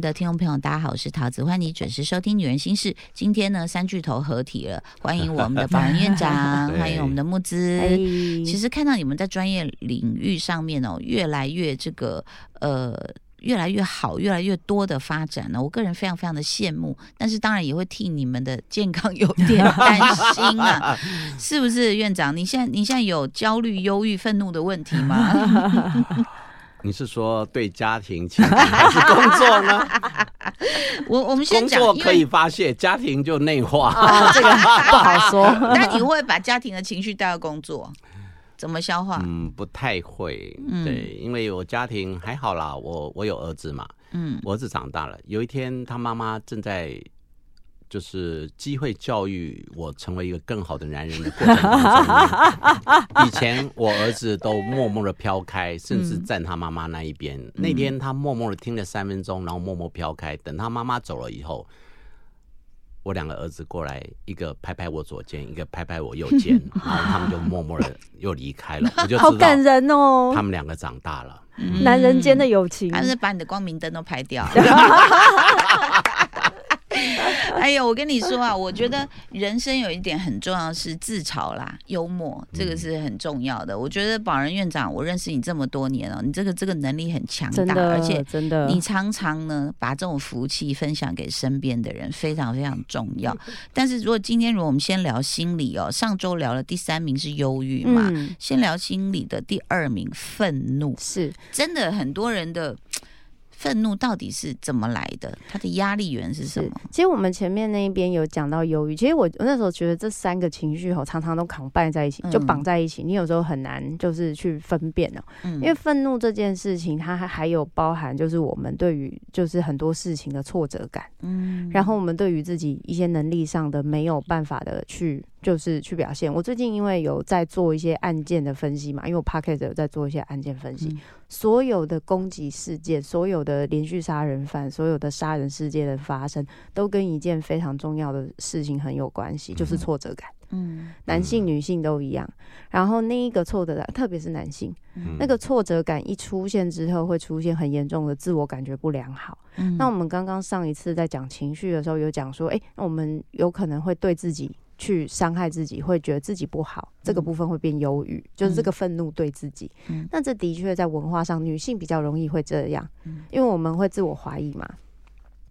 的听众朋友，大家好，我是桃子，欢迎你准时收听《女人心事》。今天呢，三巨头合体了，欢迎我们的保安院长，欢迎我们的木子。其实看到你们在专业领域上面哦，越来越这个呃，越来越好，越来越多的发展呢，我个人非常非常的羡慕，但是当然也会替你们的健康有点担心啊，是不是院长？你现在你现在有焦虑、忧郁、愤怒的问题吗？你是说对家庭情还是工作呢？我我们先讲，工作可以发泄，家庭就内化，这个 不好说。那你会把家庭的情绪带到工作，怎么消化？嗯，不太会。对，因为我家庭还好啦，我我有儿子嘛，嗯，儿子长大了，有一天他妈妈正在。就是机会教育我成为一个更好的男人的过程当中，以前我儿子都默默的飘开，甚至站他妈妈那一边。那天他默默的听了三分钟，然后默默飘开。等他妈妈走了以后，我两个儿子过来，一个拍拍我左肩，一个拍拍我右肩，然后他们就默默的又离开了。我就好感人哦，他们两个长大了，男人间的友情，还是把你的光明灯都拍掉。哎呦，我跟你说啊，我觉得人生有一点很重要是自嘲啦，幽默，这个是很重要的。我觉得宝仁院长，我认识你这么多年了，你这个这个能力很强大，而且真的，你常常呢把这种福气分享给身边的人，非常非常重要。但是如果今天如果我们先聊心理哦，上周聊了第三名是忧郁嘛，先聊心理的第二名愤怒，是真的很多人的。愤怒到底是怎么来的？他的压力源是什么？其实我们前面那一边有讲到忧郁。其实我那时候觉得这三个情绪吼，常常都扛掰在一起，就绑在一起。你有时候很难就是去分辨哦。因为愤怒这件事情，它还还有包含就是我们对于就是很多事情的挫折感。嗯。然后我们对于自己一些能力上的没有办法的去。就是去表现。我最近因为有在做一些案件的分析嘛，因为我 p a c k e t 有在做一些案件分析，所有的攻击事件，所有的连续杀人犯，所有的杀人事件的发生，都跟一件非常重要的事情很有关系，就是挫折感。嗯，男性、女性都一样。然后那一个挫折感，特别是男性，那个挫折感一出现之后，会出现很严重的自我感觉不良好。那我们刚刚上一次在讲情绪的时候，有讲说，哎，那我们有可能会对自己。去伤害自己，会觉得自己不好，这个部分会变忧郁，就是这个愤怒对自己。那这的确在文化上，女性比较容易会这样，因为我们会自我怀疑嘛。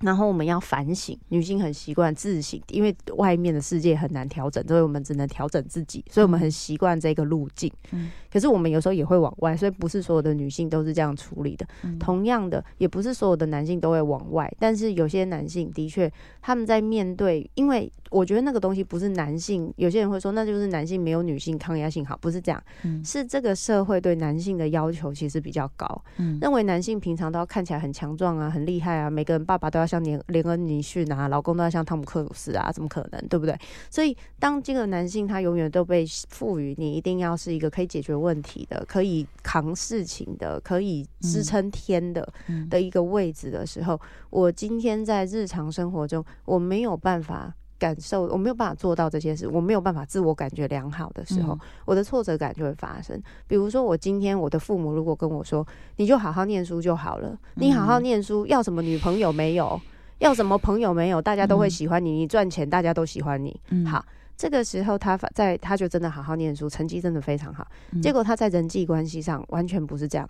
然后我们要反省，女性很习惯自省，因为外面的世界很难调整，所以我们只能调整自己，所以我们很习惯这个路径。嗯，可是我们有时候也会往外，所以不是所有的女性都是这样处理的。同样的，也不是所有的男性都会往外，但是有些男性的确他们在面对，因为我觉得那个东西不是男性，有些人会说那就是男性没有女性抗压性好，不是这样，是这个社会对男性的要求其实比较高，认为男性平常都要看起来很强壮啊，很厉害啊，每个人爸爸都要。像连连恩尼逊啊，老公都要像汤姆克鲁斯啊，怎么可能，对不对？所以当这个男性他永远都被赋予你一定要是一个可以解决问题的、可以扛事情的、可以支撑天的的一个位置的时候，我今天在日常生活中我没有办法。感受我没有办法做到这些事，我没有办法自我感觉良好的时候，我的挫折感就会发生。比如说，我今天我的父母如果跟我说：“你就好好念书就好了，你好好念书，要什么女朋友没有，要什么朋友没有，大家都会喜欢你，你赚钱大家都喜欢你。”好，这个时候他在他就真的好好念书，成绩真的非常好。结果他在人际关系上完全不是这样，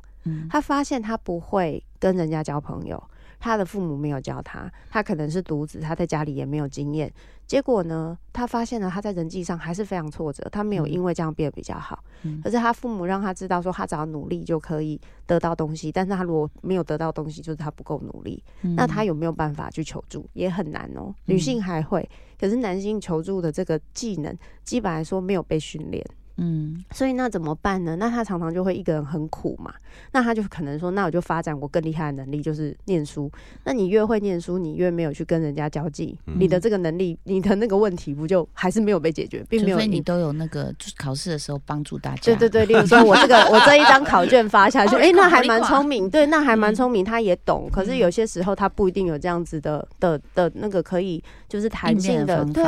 他发现他不会跟人家交朋友。他的父母没有教他，他可能是独子，他在家里也没有经验。结果呢，他发现了他在人际上还是非常挫折。他没有因为这样变得比较好，可是他父母让他知道说，他只要努力就可以得到东西。但是他如果没有得到东西，就是他不够努力。那他有没有办法去求助？也很难哦。女性还会，可是男性求助的这个技能，基本来说没有被训练。嗯，所以那怎么办呢？那他常常就会一个人很苦嘛。那他就可能说，那我就发展我更厉害的能力，就是念书。那你越会念书，你越没有去跟人家交际，你的这个能力，你的那个问题不就还是没有被解决，并没有。你都有那个考试的时候帮助大家。对对对，例如说我这个我这一张考卷发下去，哎，那还蛮聪明。对，那还蛮聪明，他也懂。可是有些时候他不一定有这样子的的的那个可以就是弹性的对。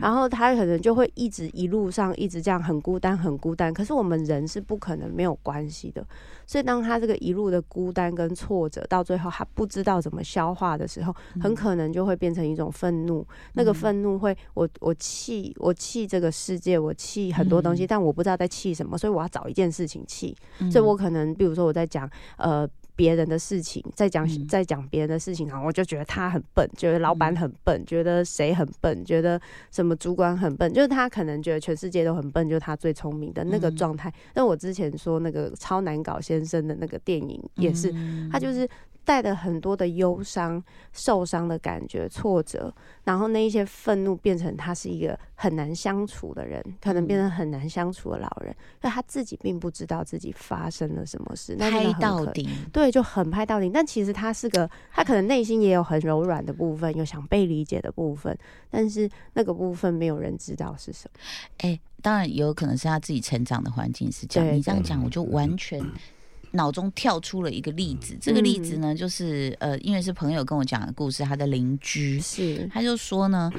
然后他可能就会一直一路上一直这样很孤单。单，很孤单。可是我们人是不可能没有关系的，所以当他这个一路的孤单跟挫折，到最后他不知道怎么消化的时候，很可能就会变成一种愤怒。那个愤怒会，我我气，我气这个世界，我气很多东西，但我不知道在气什么，所以我要找一件事情气。所以我可能，比如说我在讲，呃。别人的事情，在讲在讲别人的事情，然后我就觉得他很笨，觉得老板很笨，觉得谁很笨，觉得什么主管很笨，就是他可能觉得全世界都很笨，就是他最聪明的那个状态。那我之前说那个超难搞先生的那个电影也是，他就是。带的很多的忧伤、受伤的感觉、挫折，然后那一些愤怒变成他是一个很难相处的人，可能变成很难相处的老人，但他自己并不知道自己发生了什么事，拍到底，对，就很拍到底。但其实他是个，他可能内心也有很柔软的部分，有想被理解的部分，但是那个部分没有人知道是什么。哎，当然也有可能是他自己成长的环境是这样。你这样讲，我就完全。脑中跳出了一个例子，这个例子呢，就是呃，因为是朋友跟我讲的故事，他的邻居。是，他就说呢。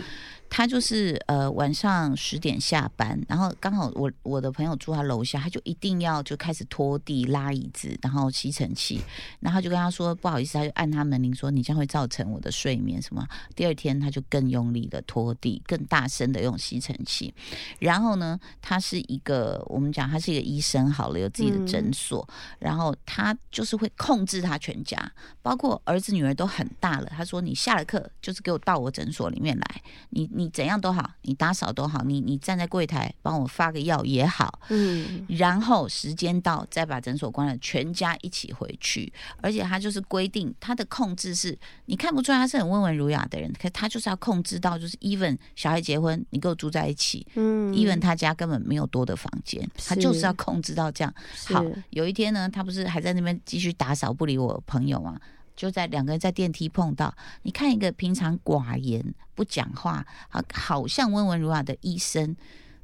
他就是呃晚上十点下班，然后刚好我我的朋友住他楼下，他就一定要就开始拖地、拉椅子，然后吸尘器，然后就跟他说不好意思，他就按他门铃说你将会造成我的睡眠什么。第二天他就更用力的拖地，更大声的用吸尘器。然后呢，他是一个我们讲他是一个医生，好了有自己的诊所，然后他就是会控制他全家，包括儿子女儿都很大了。他说你下了课就是给我到我诊所里面来，你你。你怎样都好，你打扫都好，你你站在柜台帮我发个药也好，嗯，然后时间到再把诊所关了，全家一起回去。而且他就是规定，他的控制是你看不出来他是很温文儒雅的人，可他就是要控制到就是 even 小孩结婚，你跟我住在一起，嗯，even 他家根本没有多的房间，他就是要控制到这样。好，有一天呢，他不是还在那边继续打扫不理我朋友吗？就在两个人在电梯碰到，你看一个平常寡言不讲话，好好像温文儒雅的医生，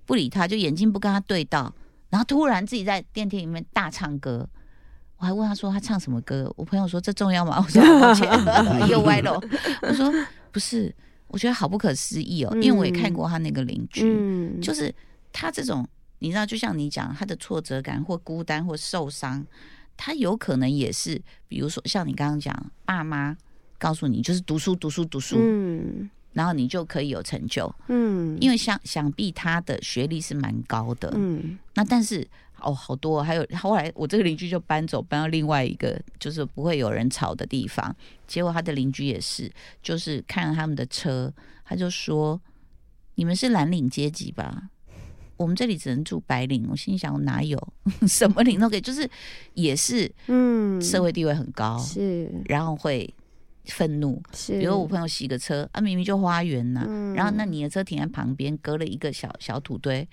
不理他，就眼睛不跟他对到，然后突然自己在电梯里面大唱歌，我还问他说他唱什么歌，我朋友说这重要吗？我说抱歉，又歪了。我说不是，我觉得好不可思议哦，因为我也看过他那个邻居，就是他这种，你知道，就像你讲他的挫折感或孤单或受伤。他有可能也是，比如说像你刚刚讲，爸妈告诉你就是读书读书读书，嗯，然后你就可以有成就，嗯，因为想想必他的学历是蛮高的，嗯，那但是哦好多，还有后来我这个邻居就搬走，搬到另外一个就是不会有人吵的地方，结果他的邻居也是，就是看了他们的车，他就说你们是蓝领阶级吧。我们这里只能住白领，我心想我哪有？什么领都可以，就是也是，嗯，社会地位很高，是，然后会愤怒，是，比如我朋友洗个车啊，明明就花园呐，然后那你的车停在旁边，隔了一个小小土堆。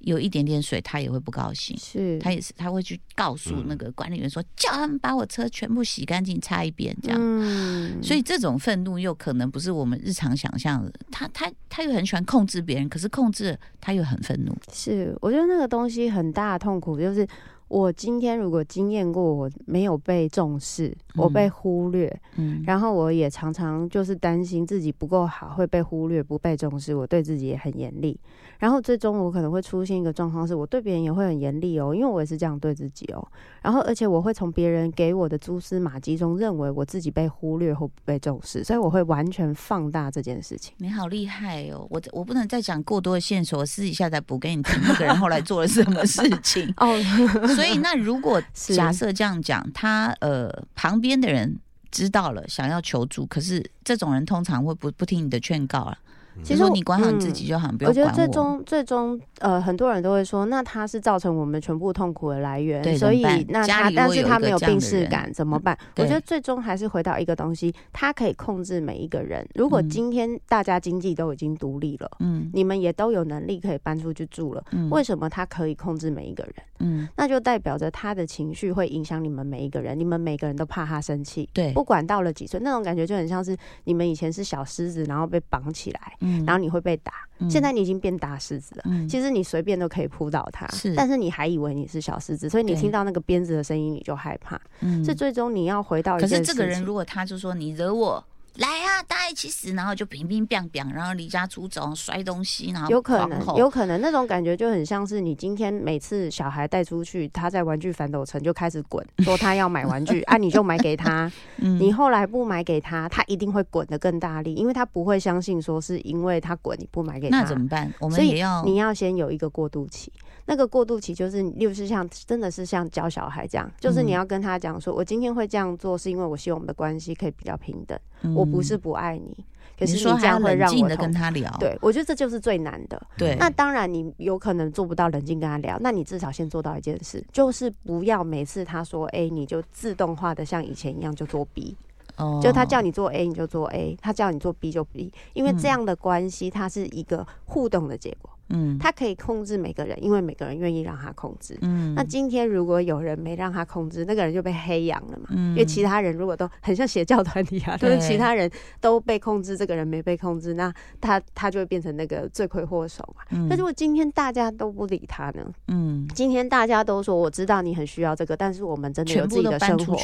有一点点水，他也会不高兴。是，他也是，他会去告诉那个管理员说，叫他们把我车全部洗干净，擦一遍，这样。嗯。所以这种愤怒又可能不是我们日常想象的。他他他又很喜欢控制别人，可是控制他又很愤怒。是，我觉得那个东西很大的痛苦就是。我今天如果经验过，我没有被重视，我被忽略，嗯，然后我也常常就是担心自己不够好，会被忽略，不被重视，我对自己也很严厉，然后最终我可能会出现一个状况，是我对别人也会很严厉哦，因为我也是这样对自己哦，然后而且我会从别人给我的蛛丝马迹中认为我自己被忽略或不被重视，所以我会完全放大这件事情。你好厉害哦，我我不能再讲过多的线索，我私底下再补给你听，那个人后来做了什么事情。哦。所以，那如果假设这样讲，他呃旁边的人知道了，想要求助，可是这种人通常会不不听你的劝告了。其实你管好你自己就好，不要管我。我觉得最终最终呃，很多人都会说，那他是造成我们全部痛苦的来源，所以那他但是他没有病逝感怎么办？我觉得最终还是回到一个东西，他可以控制每一个人。如果今天大家经济都已经独立了，嗯，你们也都有能力可以搬出去住了，为什么他可以控制每一个人？嗯，那就代表着他的情绪会影响你们每一个人，你们每个人都怕他生气，对，不管到了几岁，那种感觉就很像是你们以前是小狮子，然后被绑起来。然后你会被打，现在你已经变大狮子了。其实你随便都可以扑倒他，但是你还以为你是小狮子，所以你听到那个鞭子的声音你就害怕。是最终你要回到，可是这个人如果他就说你惹我，来啊，大家一起死，然后就乒乒乓乓，然后离家出走，摔东西，然后有可能，有可能那种感觉就很像是你今天每次小孩带出去，他在玩具反斗城就开始滚，说他要买玩具 啊，你就买给他，你后来不买给他，他一定会滚得更大力，因为他不会相信说是因为他滚你不买给他，那怎么办？我们也要你要先有一个过渡期。那个过渡期就是，例如是像真的是像教小孩这样，就是你要跟他讲说，我今天会这样做，是因为我希望我们的关系可以比较平等。我不是不爱你，可是你这样会让我跟他聊。对，我觉得这就是最难的。对，那当然你有可能做不到冷静跟他聊，那你至少先做到一件事，就是不要每次他说 A，你就自动化的像以前一样就做 B。哦，就他叫你做 A，你就做 A；他叫你做 B 就 B，因为这样的关系它是一个互动的结果。嗯，他可以控制每个人，因为每个人愿意让他控制。嗯，那今天如果有人没让他控制，那个人就被黑羊了嘛。嗯，因为其他人如果都很像邪教团体啊，就是其他人都被控制，这个人没被控制，那他他就会变成那个罪魁祸首嘛。嗯，那如果今天大家都不理他呢？嗯，今天大家都说我知道你很需要这个，但是我们真的有自己的生活，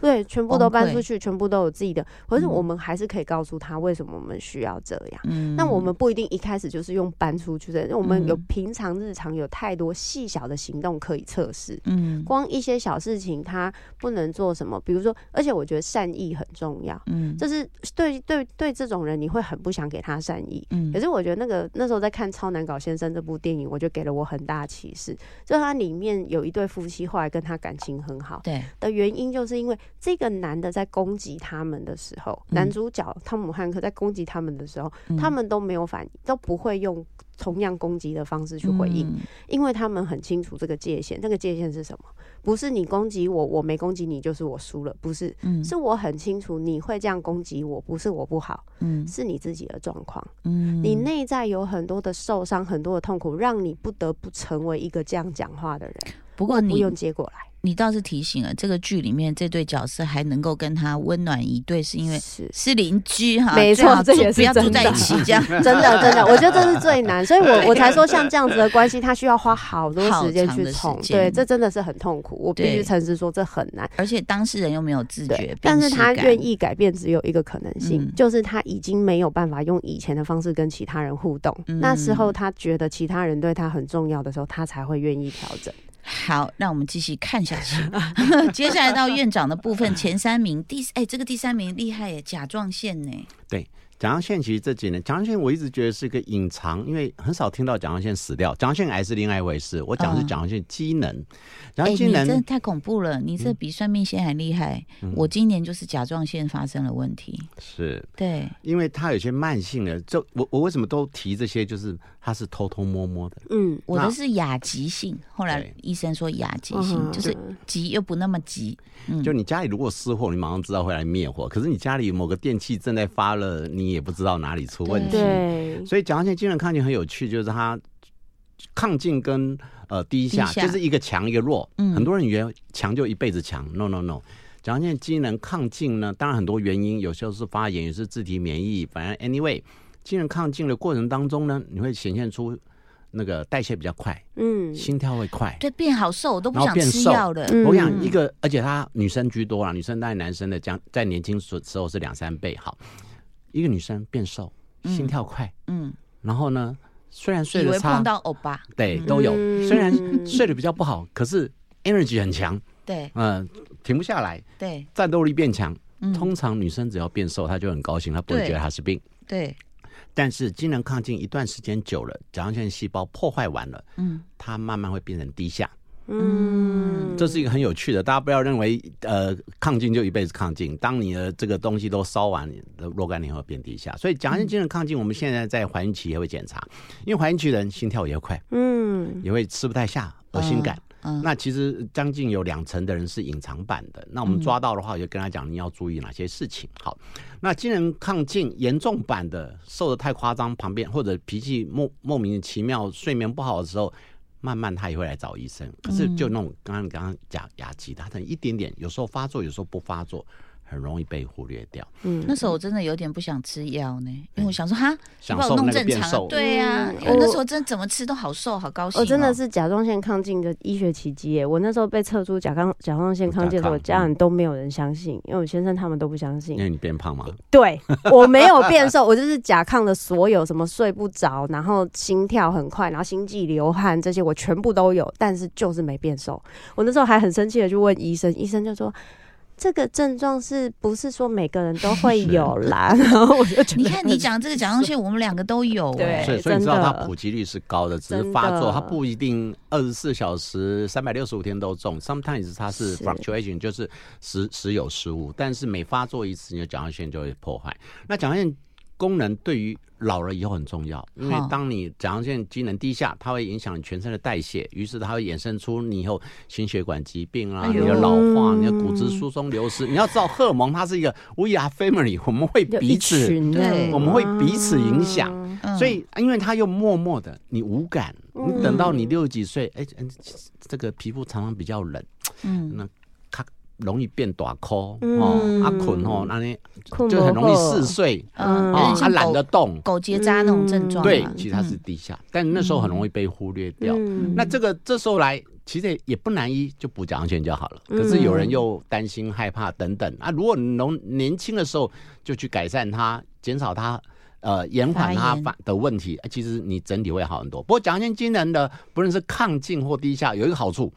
对，全部都搬出去，全部都有自己的，可是我们还是可以告诉他为什么我们需要这样。嗯，那我们不一定一开始就是用搬出去的。我们有平常日常有太多细小的行动可以测试，嗯，光一些小事情他不能做什么，比如说，而且我觉得善意很重要，嗯，就是对对对这种人你会很不想给他善意，嗯，可是我觉得那个那时候在看《超难搞先生》这部电影，我就给了我很大启示，就他里面有一对夫妻后来跟他感情很好，对。的原因就是因为这个男的在攻击他们的时候，男主角汤姆汉克在攻击他们的时候，他们都没有反应，都不会用。同样攻击的方式去回应，因为他们很清楚这个界限。那个界限是什么？不是你攻击我，我没攻击你就是我输了，不是。是我很清楚你会这样攻击我，不是我不好，嗯，是你自己的状况。嗯，你内在有很多的受伤，很多的痛苦，让你不得不成为一个这样讲话的人。不过你不用接过来。你倒是提醒了，这个剧里面这对角色还能够跟他温暖一对，是因为是。是邻居哈，没错，这也是不要住在一起这样，真的真的，我觉得这是最难，所以我我才说像这样子的关系，他需要花好多时间去 宠，对，这真的是很痛苦，我必须诚实说这很难，而且当事人又没有自觉，但是他愿意改变，只有一个可能性，就是他已经没有办法用以前的方式跟其他人互动，那时候他觉得其他人对他很重要的时候，他才会愿意调整。好，让我们继续看下去。接下来到院长的部分，前三名，第哎，这个第三名厉害耶，甲状腺呢？对。甲状腺其实这几年，甲状腺我一直觉得是个隐藏，因为很少听到甲状腺死掉。甲状腺癌是另外一回事，我讲的是甲状腺机能。甲状腺机能真的太恐怖了，你这比算命先还厉害。我今年就是甲状腺发生了问题。是，对，因为它有些慢性的，就我我为什么都提这些，就是它是偷偷摸摸的。嗯，我的是亚急性，后来医生说亚急性就是急又不那么急。嗯就你家里如果失火，你马上知道会来灭火。可是你家里某个电器正在发热，你也不知道哪里出问题。对，所以甲状腺机能亢进很有趣，就是它亢进跟呃低下就是一个强一个弱。嗯，很多人以为强就一辈子强，no no no。甲状腺机能亢进呢，当然很多原因，有时候是发炎，也是自体免疫。反正 anyway，机能亢进的过程当中呢，你会显现出。那个代谢比较快，嗯，心跳会快，对，变好瘦，我都不想吃药的。我想一个，而且他女生居多啦，女生大概男生的将在年轻时时候是两三倍。好，一个女生变瘦，心跳快，嗯，然后呢，虽然睡得差，碰到欧巴，对，都有。虽然睡得比较不好，可是 energy 很强，对，嗯，停不下来，对，战斗力变强。通常女生只要变瘦，她就很高兴，她不会觉得她是病，对。但是机能亢进一段时间久了，甲状腺细胞破坏完了，嗯，它慢慢会变成低下，嗯，这是一个很有趣的，大家不要认为呃抗进就一辈子抗进，当你的这个东西都烧完，的若干年后变低下，所以甲状腺机能亢进，我们现在在怀孕期也会检查，因为怀孕期人心跳也会快，嗯，也会吃不太下，恶心感。那其实将近有两成的人是隐藏版的。那我们抓到的话，我就跟他讲你要注意哪些事情。好，那机能亢进严重版的，瘦的太夸张，旁边或者脾气莫莫名其妙，睡眠不好的时候，慢慢他也会来找医生。可是就那种刚刚刚刚讲牙疾，他可能一点点，有时候发作，有时候不发作，很容易被忽略掉。嗯，那时候我真的有点不想吃药呢，因为我想说哈，想把我弄正常。对呀，我那时候真怎么吃都好瘦，好高兴。我真的是甲状腺亢进的医学奇迹耶！我那时候被测出甲亢甲状腺亢进的时候，家人都没有人相信，因为我先生他们都不相信。因为你变胖吗？对，我没有变瘦，我就是甲亢的所有什么睡不着，然后心跳很快，然后心悸、流汗这些我全部都有，但是就是没变瘦。我那时候还很生气的去问医生，医生就说。这个症状是不是说每个人都会有啦？然后我就觉得，你看你讲这个甲状腺，我们两个都有，对，所以所以你知道它普及率是高的，只是发作它不一定二十四小时、三百六十五天都中，sometimes 它是 fluctuation，就是时时有时无，但是每发作一次，你的甲状腺就会破坏。那甲状腺。功能对于老了以后很重要，因为当你甲状腺机能低下，它会影响全身的代谢，于是它会衍生出你以后心血管疾病啊，你的老化，你的骨质疏松流失。你要知道，荷尔蒙它是一个 we are family，我们会彼此，对，我们会彼此影响。所以，因为它又默默的，你无感，你等到你六十几岁，哎，这个皮肤常常比较冷，嗯，那。容易变短壳哦，阿困哦，那你就很容易嗜睡，哦，他懒得动，狗结扎那种症状。对，其实它是低下，但那时候很容易被忽略掉。那这个这时候来，其实也不难医，就补甲状腺就好了。可是有人又担心害怕等等啊，如果你能年轻的时候就去改善它，减少它，呃，延缓它反的问题，其实你整体会好很多。不过甲状腺机能的，不论是亢进或低下，有一个好处。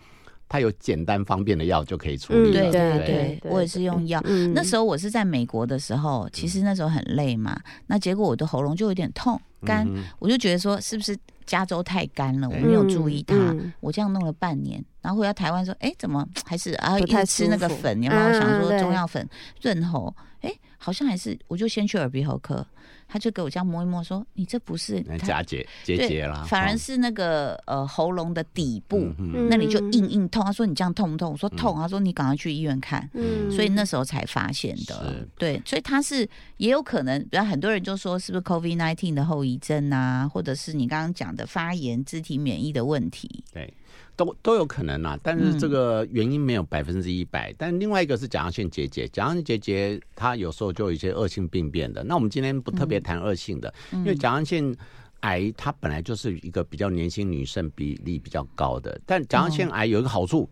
它有简单方便的药就可以处理了。对对对，我也是用药。那时候我是在美国的时候，其实那时候很累嘛。那结果我的喉咙就有点痛干，我就觉得说是不是加州太干了，我没有注意它。我这样弄了半年，然后回到台湾说，哎，怎么还是啊？一直吃那个粉，有没有想说中药粉润喉？哎，好像还是，我就先去耳鼻喉科。他就给我这样摸一摸，说：“你这不是假结结节了，反而是那个呃喉咙的底部那里就硬硬痛。”他说：“你这样痛不痛？”我说：“痛。”他说：“你赶快去医院看。”嗯所以那时候才发现的。对，所以他是也有可能，比如很多人就说是不是 COVID nineteen 的后遗症啊，或者是你刚刚讲的发炎、肢体免疫的问题。对。都都有可能啊，但是这个原因没有百分之一百。但另外一个是甲状腺结节，甲状腺结节它有时候就有一些恶性病变的。那我们今天不特别谈恶性的，因为甲状腺癌它本来就是一个比较年轻女生比例比较高的。但甲状腺癌有一个好处，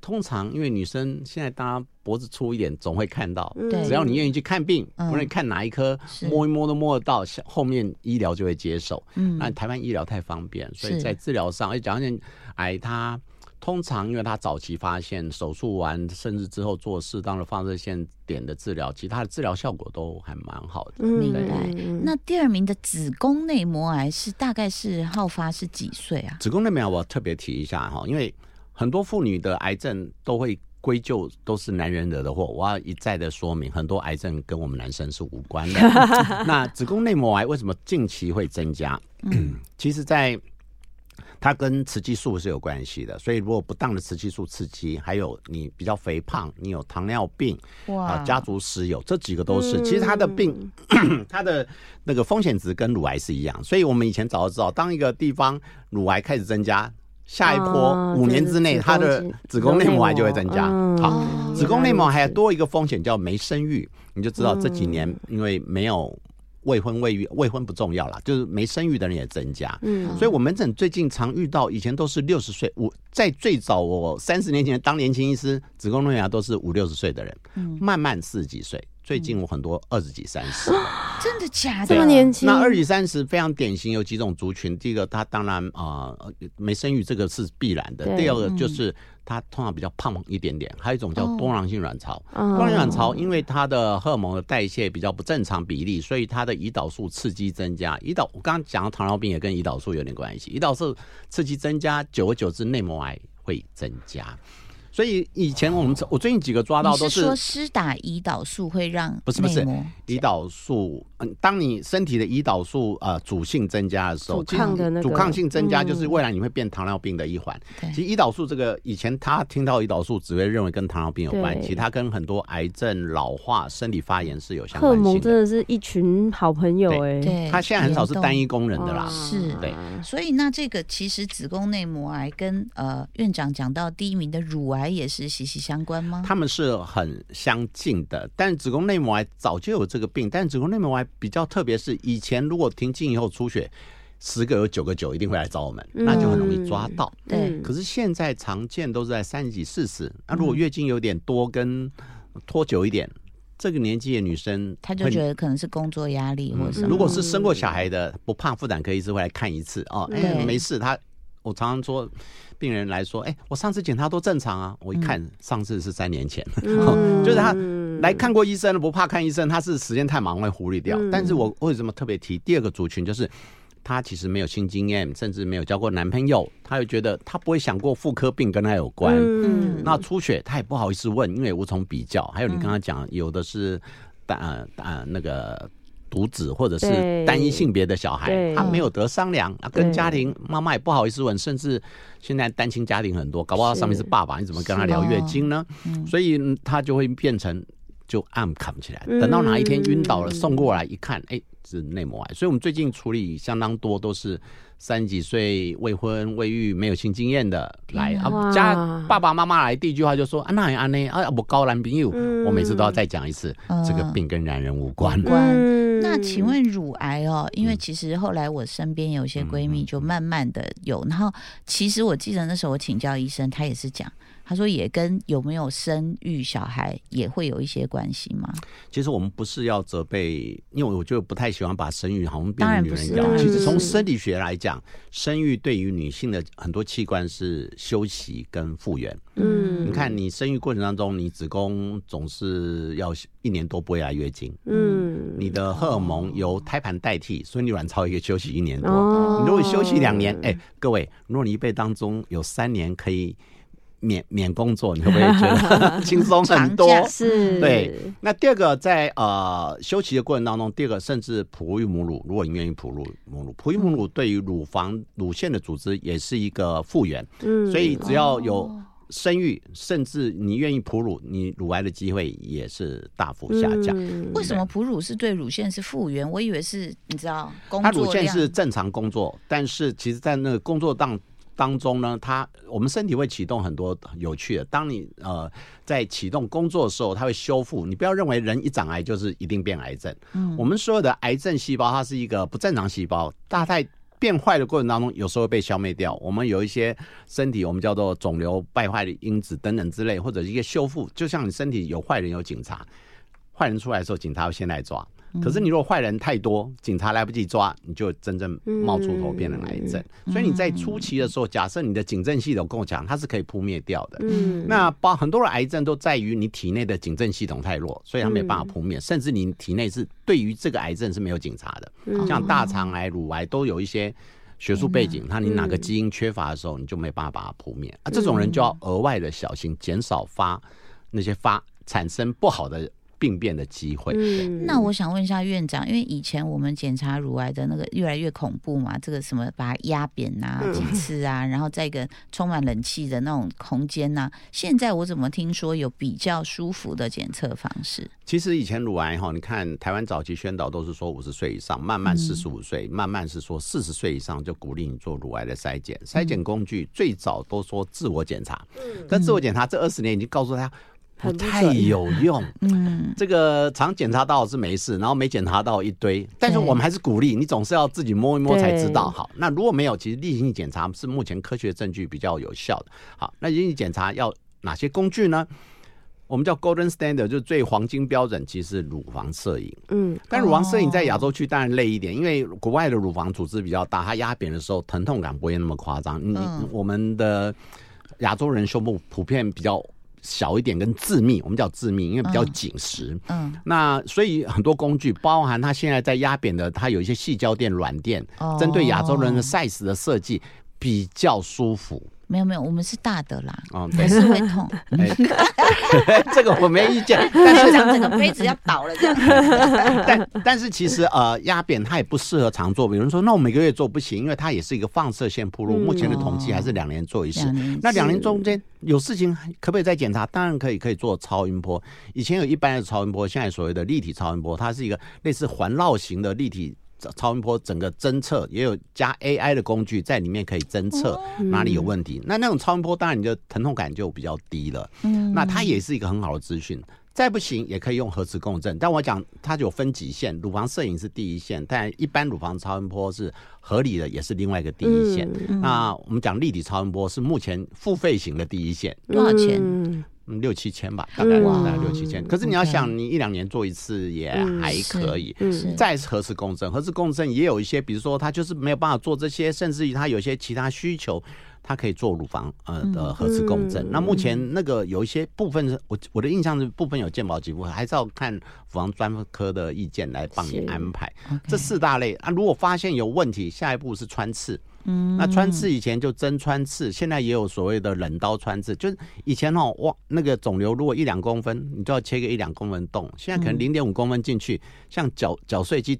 通常因为女生现在大家脖子粗一点，总会看到。只要你愿意去看病，不论看哪一科，摸一摸都摸得到，后面医疗就会接手。嗯，那台湾医疗太方便，所以在治疗上，而甲状腺。癌它通常因为它早期发现，手术完甚至之后做适当的放射线点的治疗，其他的治疗效果都还蛮好的。明白。那第二名的子宫内膜癌是大概是好发是几岁啊？子宫内膜癌我特别提一下哈，因为很多妇女的癌症都会归咎都是男人惹的祸。我要一再的说明，很多癌症跟我们男生是无关的。那子宫内膜癌为什么近期会增加？其实，在它跟雌激素是有关系的，所以如果不当的雌激素刺激，还有你比较肥胖，你有糖尿病，啊，家族史有这几个都是。其实它的病，它的那个风险值跟乳癌是一样，所以我们以前早就知道，当一个地方乳癌开始增加，下一波五年之内，它的子宫内膜癌就会增加。好，子宫内膜还多一个风险叫没生育，你就知道这几年因为没有。未婚未育，未婚不重要了，就是没生育的人也增加。嗯，所以我门诊最近常遇到，以前都是六十岁，我在最早我三十年前当年轻医师，子宫内膜癌都是五六十岁的人，嗯，慢慢四十几岁。最近我很多二十几、三十，真的假的？这么年轻？那二十三十非常典型，有几种族群。第一个，他当然啊没生育，这个是必然的。第二个就是他通常比较胖一点点。还有一种叫多囊性卵巢，多囊性卵巢因为它的荷尔蒙的代谢比较不正常比例，所以它的胰岛素刺激增加。胰岛我刚刚讲的糖尿病也跟胰岛素有点关系。胰岛素刺激增加，久而久之内膜癌会增加。所以以前我们我最近几个抓到都是说施打胰岛素会让不是不是胰岛素，嗯，当你身体的胰岛素呃主性增加的时候，阻抗的那个阻抗性增加就是未来你会变糖尿病的一环。其实胰岛素这个以前他听到胰岛素只会认为跟糖尿病有关，其实它跟很多癌症、老化、身体发炎是有相关性。荷尔蒙真的是一群好朋友哎，对，他现在很少是单一工人的啦。是，对。所以那这个其实子宫内膜癌跟呃院长讲到第一名的乳癌。癌也是息息相关吗？他们是很相近的，但子宫内膜癌早就有这个病，但子宫内膜癌比较特别，是以前如果停经以后出血，十个有九个九一定会来找我们，那就很容易抓到。对，可是现在常见都是在三十几、四十，那如果月经有点多跟拖久一点。这个年纪的女生，她就觉得可能是工作压力，或者是如果是生过小孩的，不怕妇产科医师会来看一次哦。哎，没事。他我常常说，病人来说，哎，我上次检查都正常啊。我一看，上次是三年前，就是他来看过医生，不怕看医生，他是时间太忙会忽略掉。但是我为什么特别提第二个族群，就是。他其实没有性经验，甚至没有交过男朋友，他又觉得他不会想过妇科病跟他有关。嗯，那出血他也不好意思问，因为无从比较。还有你刚刚讲，有的是单呃那个独子或者是单一性别的小孩，他没有得商量，跟家庭妈妈也不好意思问，甚至现在单亲家庭很多，搞不好上面是爸爸，你怎么跟他聊月经呢？所以他就会变成就暗扛起来，等到哪一天晕倒了，送过来一看，哎。是内膜癌，所以我们最近处理相当多都是三十几岁未婚未育没有性经验的来啊，家爸爸妈妈来第一句话就说啊那也安呢啊我高男朋友，我每次都要再讲一次，这个病跟男人无关。那请问乳癌哦，因为其实后来我身边有些闺蜜就慢慢的有，然后其实我记得那时候我请教医生，他也是讲。他说也跟有没有生育小孩也会有一些关系吗？其实我们不是要责备，因为我就不太喜欢把生育好像变成女人要。其实从生理学来讲，生育对于女性的很多器官是休息跟复原。嗯，你看你生育过程当中，你子宫总是要一年多不会来月经。嗯，你的荷尔蒙由胎盘代替，所以你卵巢也休息一年多。你如果休息两年，哎，各位，如果你一辈当中有三年可以。免免工作，你会不会觉得轻松很多？是，对。那第二个，在呃休息的过程当中，第二个甚至哺育母乳，如果你愿意哺乳母乳，哺育母乳对于乳房乳腺的组织也是一个复原。嗯，所以只要有生育，甚至你愿意哺乳，你乳癌的机会也是大幅下降。为什么哺乳是对乳腺是复原？我以为是你知道，它乳腺是正常工作，但是其实在那个工作当。当中呢，它我们身体会启动很多有趣的。当你呃在启动工作的时候，它会修复。你不要认为人一长癌就是一定变癌症。嗯，我们所有的癌症细胞，它是一个不正常细胞，大概变坏的过程当中，有时候被消灭掉。我们有一些身体，我们叫做肿瘤败坏的因子等等之类，或者一个修复。就像你身体有坏人有警察，坏人出来的时候，警察会先来抓。可是你如果坏人太多，警察来不及抓，你就真正冒出头变成癌症。所以你在初期的时候，假设你的警政系统够强，它是可以扑灭掉的。嗯，那包很多的癌症都在于你体内的警政系统太弱，所以它没办法扑灭。甚至你体内是对于这个癌症是没有警察的，像大肠癌、乳癌都有一些学术背景，它你哪个基因缺乏的时候，你就没办法把它扑灭。啊，这种人就要额外的小心，减少发那些发产生不好的。病变的机会。那我想问一下院长，因为以前我们检查乳癌的那个越来越恐怖嘛，这个什么把它压扁啊、几次啊，然后在一个充满冷气的那种空间呐。现在我怎么听说有比较舒服的检测方式？其实以前乳癌哈，你看台湾早期宣导都是说五十岁以上，慢慢四十五岁，慢慢是说四十岁以上就鼓励你做乳癌的筛检。筛检工具最早都说自我检查，但自我检查这二十年已经告诉他。不太有用，嗯，这个常检查到是没事，然后没检查到一堆，但是我们还是鼓励你，总是要自己摸一摸才知道。好，那如果没有，其实例行性检查是目前科学证据比较有效的。好，那例行性检查要哪些工具呢？我们叫 Golden Standard，就是最黄金标准，其实是乳房摄影。嗯，但乳房摄影在亚洲区当然累一点，因为国外的乳房组织比较大，它压扁的时候疼痛感不会那么夸张。嗯，我们的亚洲人胸部普遍比较。小一点跟致密，我们叫致密，因为比较紧实。嗯，那所以很多工具，包含它现在在压扁的，它有一些细胶垫、软垫，针对亚洲人的 size 的设计比较舒服。没有没有，我们是大的啦，还是会痛。这个我没意见，但是讲整个杯子要倒了这样。但但是其实呃压扁它也不适合常做，比如说那我每个月做不行，因为它也是一个放射线铺路。目前的统计还是两年做一次。那两年中间有事情可不可以再检查？当然可以，可以做超音波。以前有一般的超音波，现在所谓的立体超音波，它是一个类似环绕型的立体。超音波整个侦测，也有加 AI 的工具在里面可以侦测哪里有问题。那那种超音波当然你的疼痛感就比较低了。嗯，那它也是一个很好的资讯。再不行也可以用核磁共振，但我讲它有分几线，乳房摄影是第一线，但一般乳房超音波是合理的，也是另外一个第一线。那我们讲立体超音波是目前付费型的第一线，多少钱？嗯，六七千吧，大概大概六七千。可是你要想，你一两年做一次也还可以。嗯再是核磁共振，核磁共振也有一些，比如说他就是没有办法做这些，甚至于他有些其他需求。它可以做乳房呃的核磁共振。那目前那个有一些部分，我我的印象是部分有健保给付，还是要看乳房专科的意见来帮你安排。这四大类啊，如果发现有问题，下一步是穿刺。嗯，那穿刺以前就针穿刺，现在也有所谓的冷刀穿刺。就是以前哦，哇，那个肿瘤如果一两公分，你就要切个一两公分洞，现在可能零点五公分进去，像绞绞碎机，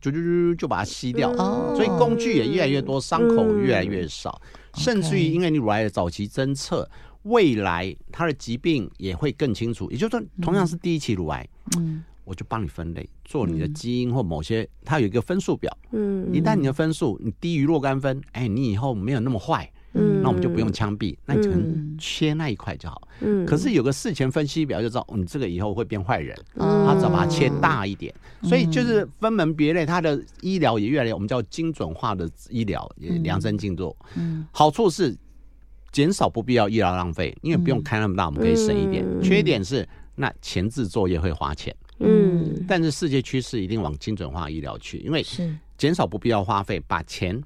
就把它吸掉。哦，所以工具也越来越多，伤口越来越少。甚至于，因为你乳癌的早期侦测，未来它的疾病也会更清楚。也就是说，同样是第一期乳癌，嗯，我就帮你分类，做你的基因或某些，它有一个分数表，嗯，一旦你的分数你低于若干分，哎，你以后没有那么坏，嗯，那我们就不用枪毙，那你可能切那一块就好。嗯，可是有个事前分析表就知道，你这个以后会变坏人，他只要把它切大一点，所以就是分门别类，它的医疗也越来越我们叫精准化的医疗，也量身定做。嗯，好处是减少不必要医疗浪费，因为不用开那么大，我们可以省一点。缺点是那前置作业会花钱。嗯，但是世界趋势一定往精准化医疗去，因为是减少不必要花费，把钱。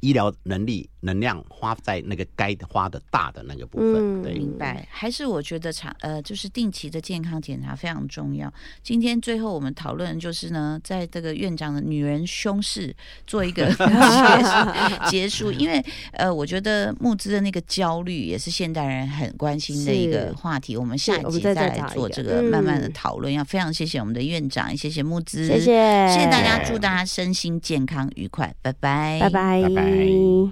医疗能力能量花在那个该花的大的那个部分，对，明白。还是我觉得长呃，就是定期的健康检查非常重要。今天最后我们讨论就是呢，在这个院长的女人胸式做一个 结束，因为呃，我觉得募资的那个焦虑也是现代人很关心的一个话题。我们下一集再来做这个慢慢的讨论。要非常谢谢我们的院长，谢谢募资，谢谢，谢谢大家，祝大家身心健康愉快，拜拜拜，拜拜